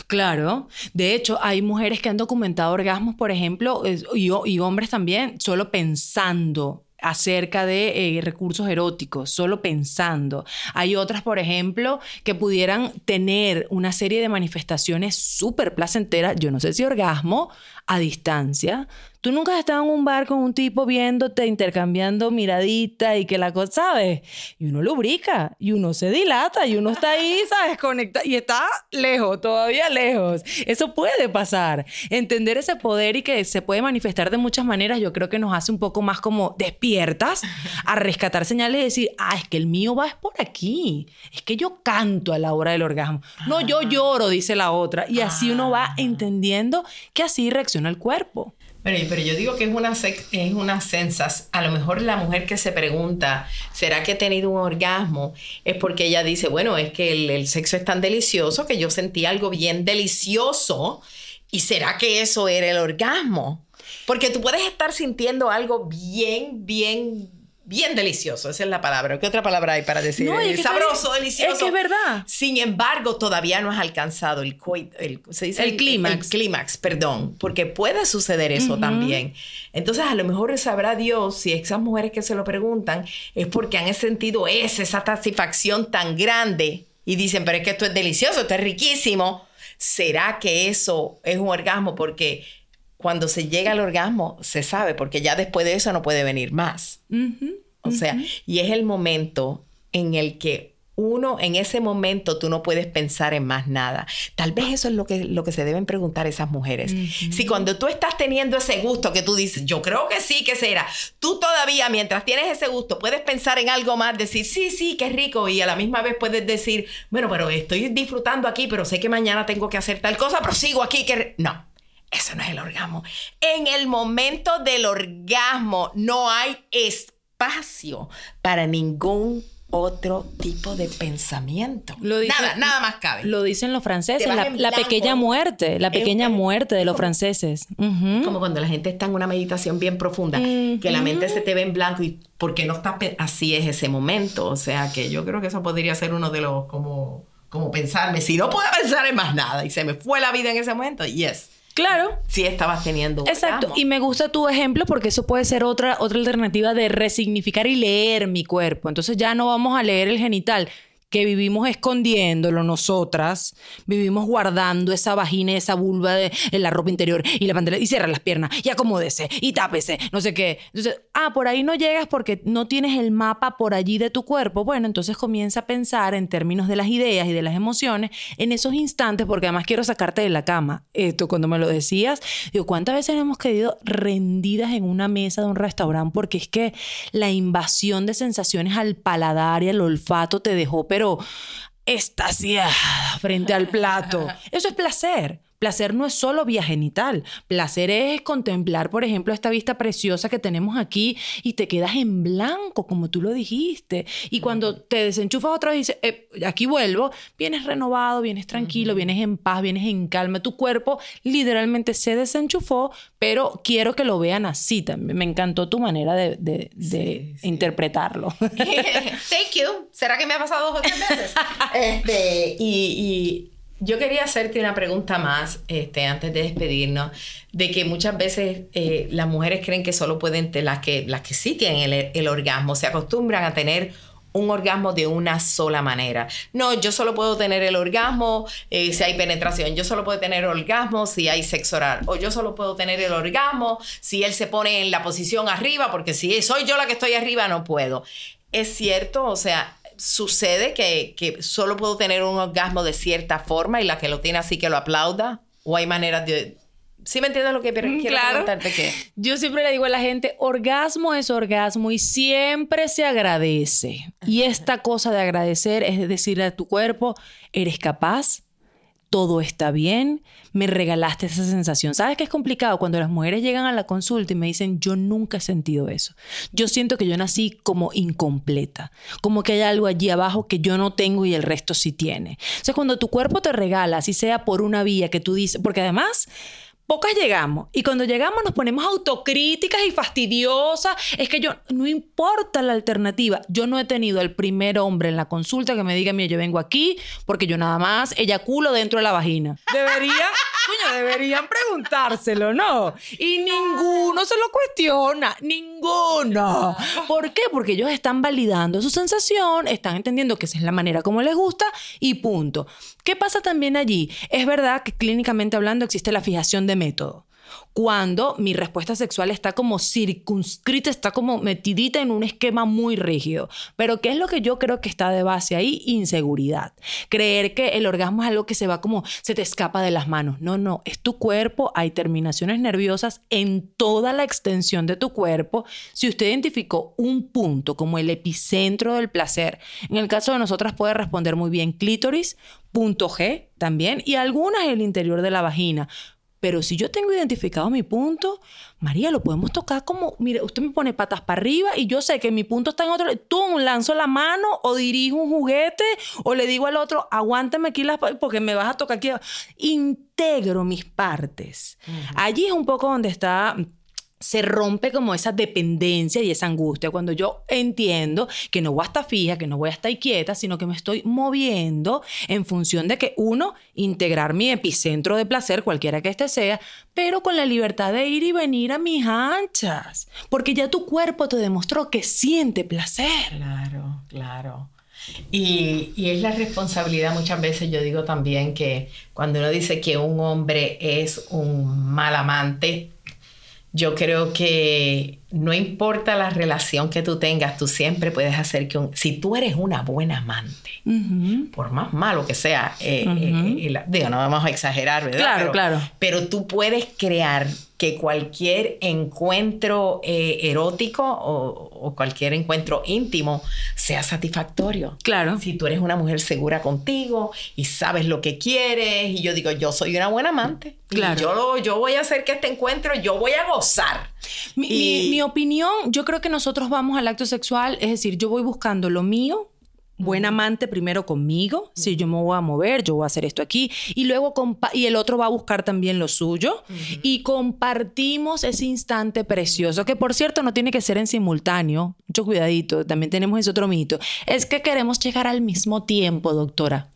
Claro, de hecho hay mujeres que han documentado orgasmos, por ejemplo, y, y hombres también, solo pensando acerca de eh, recursos eróticos, solo pensando. Hay otras, por ejemplo, que pudieran tener una serie de manifestaciones súper placenteras, yo no sé si orgasmo, a distancia. Tú nunca has estado en un bar con un tipo viéndote, intercambiando miradita y que la cosa, ¿sabes? Y uno lubrica, y uno se dilata, y uno está ahí, ¿sabes? Conectado, y está lejos, todavía lejos. Eso puede pasar. Entender ese poder y que se puede manifestar de muchas maneras, yo creo que nos hace un poco más como despiertas a rescatar señales y decir, ah, es que el mío va es por aquí. Es que yo canto a la hora del orgasmo. No, yo lloro, dice la otra. Y así uno va entendiendo que así reacciona el cuerpo. Pero, pero yo digo que es una, es una. A lo mejor la mujer que se pregunta, ¿será que he tenido un orgasmo? Es porque ella dice, bueno, es que el, el sexo es tan delicioso que yo sentí algo bien delicioso ¿Y será que eso era el orgasmo? Porque tú puedes estar sintiendo algo bien, bien, bien delicioso. Esa es la palabra. ¿Qué otra palabra hay para decir? No, es que Sabroso, delicioso. Es que es verdad. Sin embargo, todavía no has alcanzado el, el, ¿se dice? El clímax. El clímax, perdón. Porque puede suceder eso también. Entonces, a lo mejor sabrá Dios si esas mujeres que se lo preguntan es porque han sentido esa, esa satisfacción tan grande y dicen, pero es que esto es delicioso, esto es riquísimo. ¿Será que eso es un orgasmo? Porque cuando se llega al orgasmo, se sabe, porque ya después de eso no puede venir más. O sea, y es el momento en el que uno, en ese momento, tú no puedes pensar en más nada. Tal vez eso es lo que, lo que se deben preguntar esas mujeres. Si cuando tú estás teniendo ese gusto que tú dices, yo creo que sí, que será, tú todavía, mientras tienes ese gusto, puedes pensar en algo más, decir, sí, sí, qué rico, y a la misma vez puedes decir, bueno, pero estoy disfrutando aquí, pero sé que mañana tengo que hacer tal cosa, pero sigo aquí, que... No. Eso no es el orgasmo. En el momento del orgasmo no hay espacio para ningún otro tipo de pensamiento. Lo dice- nada, nada más cabe. Lo dicen los franceses, la, pequeña muerte, la pequeña muerte de los franceses. Como cuando la gente está en una meditación bien profunda, que la mente se te ve en blanco y porque no está así es ese momento. O sea que yo creo que eso podría ser uno de los como como pensarme, si no puedo pensar en más nada y se me fue la vida en ese momento, yes, Claro. sí estabas teniendo un Exacto, orgasmo. y me gusta tu ejemplo porque eso puede ser otra, otra alternativa de resignificar y leer mi cuerpo. Entonces ya no vamos a leer el genital que vivimos escondiéndolo nosotras, vivimos guardando esa vagina, esa vulva de en la ropa interior y la pantalla y cierra las piernas y acomódese y tápese, no sé qué. Entonces, ah, por ahí no llegas porque no tienes el mapa por allí de tu cuerpo. Bueno, entonces comienza a pensar en términos de las ideas y de las emociones en esos instantes porque además quiero sacarte de la cama. Esto cuando me lo decías, digo, ¿cuántas veces hemos quedado rendidas en una mesa de un restaurante porque es que la invasión de sensaciones al paladar y al olfato te dejó pero estasiada frente al plato. Eso es placer. Placer no es solo vía genital. Placer es contemplar, por ejemplo, esta vista preciosa que tenemos aquí y te quedas en blanco, como tú lo dijiste. Y cuando te desenchufas otra vez y dices, "Eh, aquí vuelvo, vienes renovado, vienes tranquilo, vienes en paz, vienes en calma. Tu cuerpo literalmente se desenchufó, pero quiero que lo vean así también. Me encantó tu manera de, de- de interpretarlo. Thank you. ¿Será que me ha pasado dos o tres veces? este, y, y yo quería hacerte una pregunta más este, antes de despedirnos, de que muchas veces eh, las mujeres creen que solo pueden, las que, las que sí tienen el, el orgasmo, se acostumbran a tener un orgasmo de una sola manera. No, yo solo puedo tener el orgasmo eh, si hay penetración, yo solo puedo tener orgasmo si hay sexo oral, o yo solo puedo tener el orgasmo si él se pone en la posición arriba, porque si soy yo la que estoy arriba, no puedo. Es cierto, o sea, sucede que, que solo puedo tener un orgasmo de cierta forma y la que lo tiene así que lo aplauda, o hay maneras de... ¿Sí me entiendes lo que quiero Claro. preguntarte? Que, Yo siempre le digo a la gente, orgasmo es orgasmo y siempre se agradece. Y esta cosa de agradecer es decirle a tu cuerpo, eres capaz, todo está bien, me regalaste esa sensación. ¿Sabes qué es complicado? Cuando las mujeres llegan a la consulta y me dicen, yo nunca he sentido eso. Yo siento que yo nací como incompleta, como que hay algo allí abajo que yo no tengo y el resto sí tiene. O sea, cuando tu cuerpo te regala, así sea por una vía que tú dices, porque además... Pocas llegamos y cuando llegamos nos ponemos autocríticas y fastidiosas. Es que yo, no importa la alternativa, yo no he tenido el primer hombre en la consulta que me diga, mira, yo vengo aquí porque yo nada más eyaculo dentro de la vagina. Debería, coño, deberían preguntárselo, ¿no? Y ninguno se lo cuestiona, ninguno. ¿Por qué? Porque ellos están validando su sensación, están entendiendo que esa es la manera como les gusta y punto. ¿Qué pasa también allí? Es verdad que clínicamente hablando existe la fijación de método. Cuando mi respuesta sexual está como circunscrita, está como metidita en un esquema muy rígido. Pero ¿qué es lo que yo creo que está de base ahí? Inseguridad. Creer que el orgasmo es algo que se va como, se te escapa de las manos. No, no, es tu cuerpo, hay terminaciones nerviosas en toda la extensión de tu cuerpo. Si usted identificó un punto como el epicentro del placer, en el caso de nosotras puede responder muy bien clítoris, punto G también, y algunas el interior de la vagina. Pero si yo tengo identificado mi punto, María, lo podemos tocar como, mire, usted me pone patas para arriba y yo sé que mi punto está en otro, tú lanzo la mano o dirijo un juguete o le digo al otro, aguántame aquí las porque me vas a tocar aquí. Integro mis partes. Allí es un poco donde está se rompe como esa dependencia y esa angustia cuando yo entiendo que no voy a estar fija, que no voy a estar quieta, sino que me estoy moviendo en función de que uno, integrar mi epicentro de placer, cualquiera que este sea, pero con la libertad de ir y venir a mis anchas, porque ya tu cuerpo te demostró que siente placer. Claro, claro. Y, y es la responsabilidad muchas veces, yo digo también que cuando uno dice que un hombre es un mal amante, yo creo que no importa la relación que tú tengas, tú siempre puedes hacer que un... Si tú eres una buena amante, por más malo que sea, eh, eh, eh, la- digo, no vamos a exagerar, ¿verdad? Claro, pero, claro. Pero tú puedes crear que cualquier encuentro eh, erótico o, o cualquier encuentro íntimo sea satisfactorio. Claro. Si tú eres una mujer segura contigo y sabes lo que quieres, y yo digo, yo soy una buena amante. y Claro. yo, lo- yo voy a hacer que este encuentro, yo voy a gozar. Mi, Y- mi- mi opinión, yo creo que nosotros vamos al acto sexual, es decir, yo voy buscando lo mío, buen amante primero conmigo, si yo me voy a mover, yo voy a hacer esto aquí, y luego y el otro va a buscar también lo suyo, y compartimos ese instante precioso, que por cierto no tiene que ser en simultáneo, mucho cuidadito, también tenemos ese otro mito, es que queremos llegar al mismo tiempo, doctora.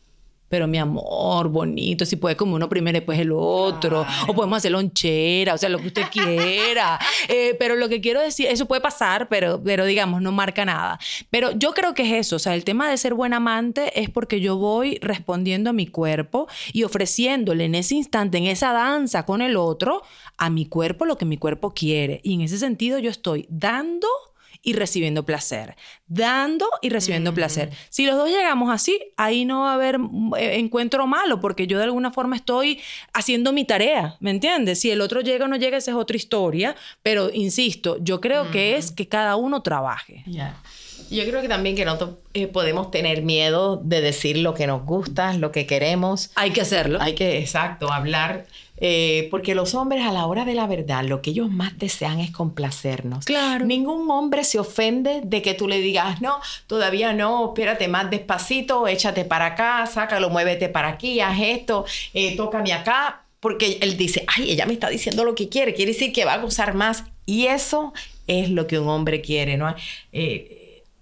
Pero mi amor, bonito, si puede como uno primero y después el otro, o podemos hacer lonchera, o sea, lo que usted quiera. Eh, pero lo que quiero decir, eso puede pasar, pero, pero digamos, no marca nada. Pero yo creo que es eso, o sea, el tema de ser buen amante es porque yo voy respondiendo a mi cuerpo y ofreciéndole en ese instante, en esa danza con el otro, a mi cuerpo lo que mi cuerpo quiere. Y en ese sentido yo estoy dando y recibiendo placer. Dando y recibiendo placer. Si los dos llegamos así, ahí no va a haber mm, eh, encuentro malo, porque yo de alguna forma estoy haciendo mi tarea, ¿me entiendes? Si el otro llega o no llega, esa es otra historia, pero insisto, yo creo que es que cada uno trabaje. Yo creo que también que no to- eh, podemos tener miedo de decir lo que nos gusta, lo que queremos. Hay que hacerlo. Hay que, exacto, hablar. Eh, porque los hombres a la hora de la verdad lo que ellos más desean es complacernos. Claro. Ningún hombre se ofende de que tú le digas, no, todavía no, espérate más despacito, échate para acá, sácalo, muévete para aquí, haz esto, eh, tócame acá. Porque él dice, ay, ella me está diciendo lo que quiere, quiere decir que va a gozar más. Y eso es lo que un hombre quiere, ¿no? Eh,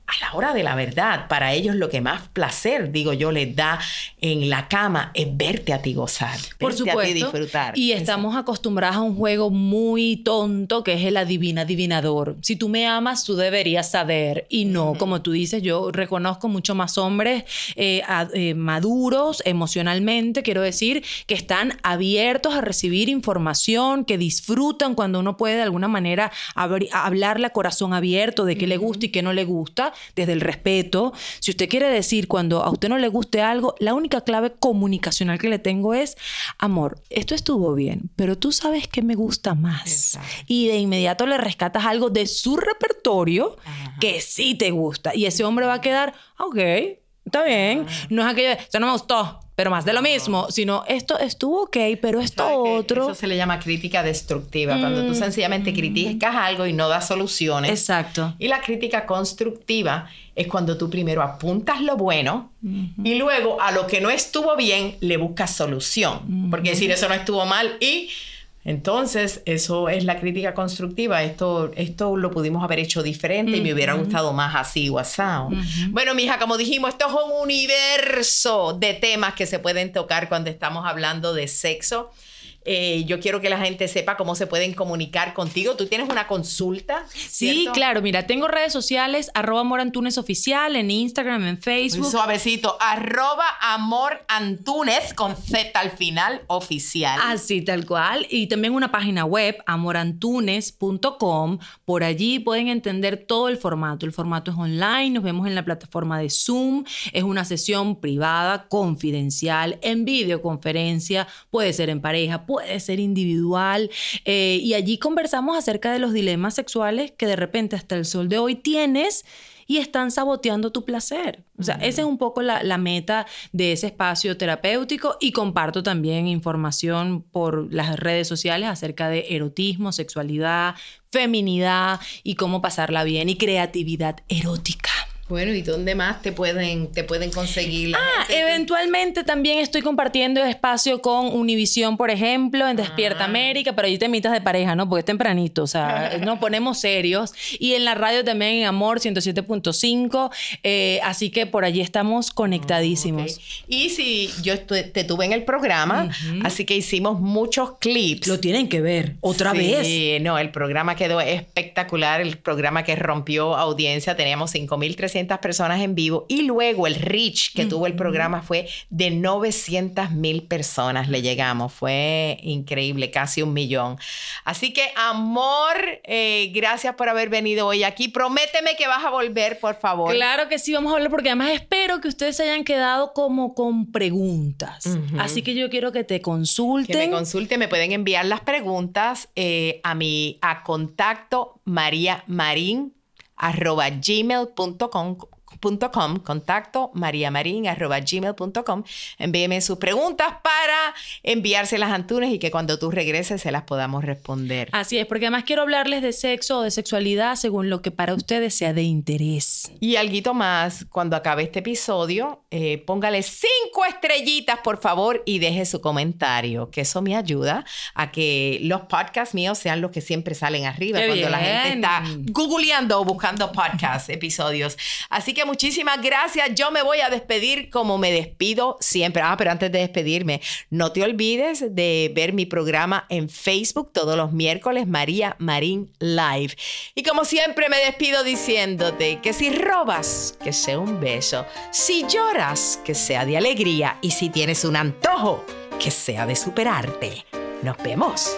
a la hora de la verdad, para ellos lo que más placer, digo yo, les da en la cama es verte a ti gozar, Por verte a supuesto. ti disfrutar. Y estamos acostumbradas a un juego muy tonto que es el adivina adivinador. Si tú me amas, tú deberías saber. Y no, como tú dices, yo reconozco mucho más hombres eh, a- eh, maduros emocionalmente, quiero decir, que están abiertos a recibir información, que disfrutan cuando uno puede de alguna manera hablarle a corazón abierto de qué le gusta y qué no le gusta, desde el respeto. Si usted quiere decir cuando a usted no le guste algo, la única clave comunicacional que le tengo es, amor, esto estuvo bien, pero tú sabes que me gusta más. Exacto. Y de inmediato le rescatas algo de su repertorio que sí te gusta. Y ese hombre va a quedar, "Ah, ok, está bien. No es aquello de, no me gustó, pero más de lo mismo, sino esto estuvo ok, pero esto otro. Eso se le llama crítica destructiva, cuando tú sencillamente criticas algo y no das soluciones. Exacto. Y la crítica constructiva es cuando tú primero apuntas lo bueno y luego a lo que no estuvo bien le buscas solución. Porque decir eso no estuvo mal y entonces eso es la crítica constructiva. Esto, esto lo pudimos haber hecho diferente y me hubiera gustado más así o asado. Bueno, mija, como dijimos, esto es un universo de temas que se pueden tocar cuando estamos hablando de sexo. Eh, yo quiero que la gente sepa cómo se pueden comunicar contigo. Tú tienes una consulta. Sí, ¿cierto? claro. Mira, tengo redes sociales, arroba Amor Antunes Oficial, en Instagram, en Muy Facebook. suavecito. Arroba Amor Antúnez con Z al final oficial. Así, tal cual. Y también una página web, amorantunes.com. Por allí pueden entender todo el formato. El formato es online, nos vemos en la plataforma de Zoom. Es una sesión privada, confidencial, en videoconferencia. Puede ser en pareja, puede ser individual. eh, y allí conversamos acerca de los dilemas sexuales que de repente hasta el sol de hoy tienes y están saboteando tu placer. O sea, esa es un poco la, la meta de ese espacio terapéutico y comparto también información por las redes sociales acerca de erotismo, sexualidad, feminidad y cómo pasarla bien y creatividad erótica. Bueno, ¿y dónde más te pueden, te pueden conseguir? Ah, gente? eventualmente también estoy compartiendo espacio con Univisión, por ejemplo, en Despierta América, pero ahí temitas de pareja, ¿no? Porque es tempranito, o sea, nos ponemos serios. Y en la radio también en Amor 107.5, eh, así que por allí estamos conectadísimos. Y si yo te tuve en el programa, así que hicimos muchos clips. Lo tienen que ver otra Sí, vez. no, el programa quedó espectacular, el programa que rompió audiencia, teníamos 5.300 personas en vivo y luego el reach que tuvo el programa fue de 900.000 personas, le llegamos, fue increíble, casi un millón. Así que amor, eh, gracias por haber venido hoy aquí, prométeme que vas a volver, por favor. Claro que sí, vamos a hablar porque además espero que ustedes se hayan quedado como con preguntas. Así que yo quiero que te Que me consulten. consulte, me pueden enviar las preguntas eh, a mi a contacto mariamarin arroba gmail.com punto com, contacto mariamarin arroba gmail.com envíeme sus preguntas para enviárselas a Antunes y que cuando tú regreses se las podamos responder Así es, porque además quiero hablarles de sexo o de sexualidad según lo que para ustedes sea de interés. y algo más cuando acabe este episodio eh, póngale cinco estrellitas por favor y deje su comentario que eso me ayuda a que los podcasts míos sean los que siempre salen arriba ¡Qué cuando la gente está googleando o buscando podcasts, episodios. Así que muchísimas gracias. Yo me voy a despedir como me despido siempre. Ah, pero antes de despedirme, no te olvides de ver mi programa en Facebook todos los miércoles, María Marín Live. Y como siempre me despido diciéndote que si robas, que sea un beso. Si lloras, que sea de alegría. Y si tienes un antojo, que sea de superarte. Nos vemos.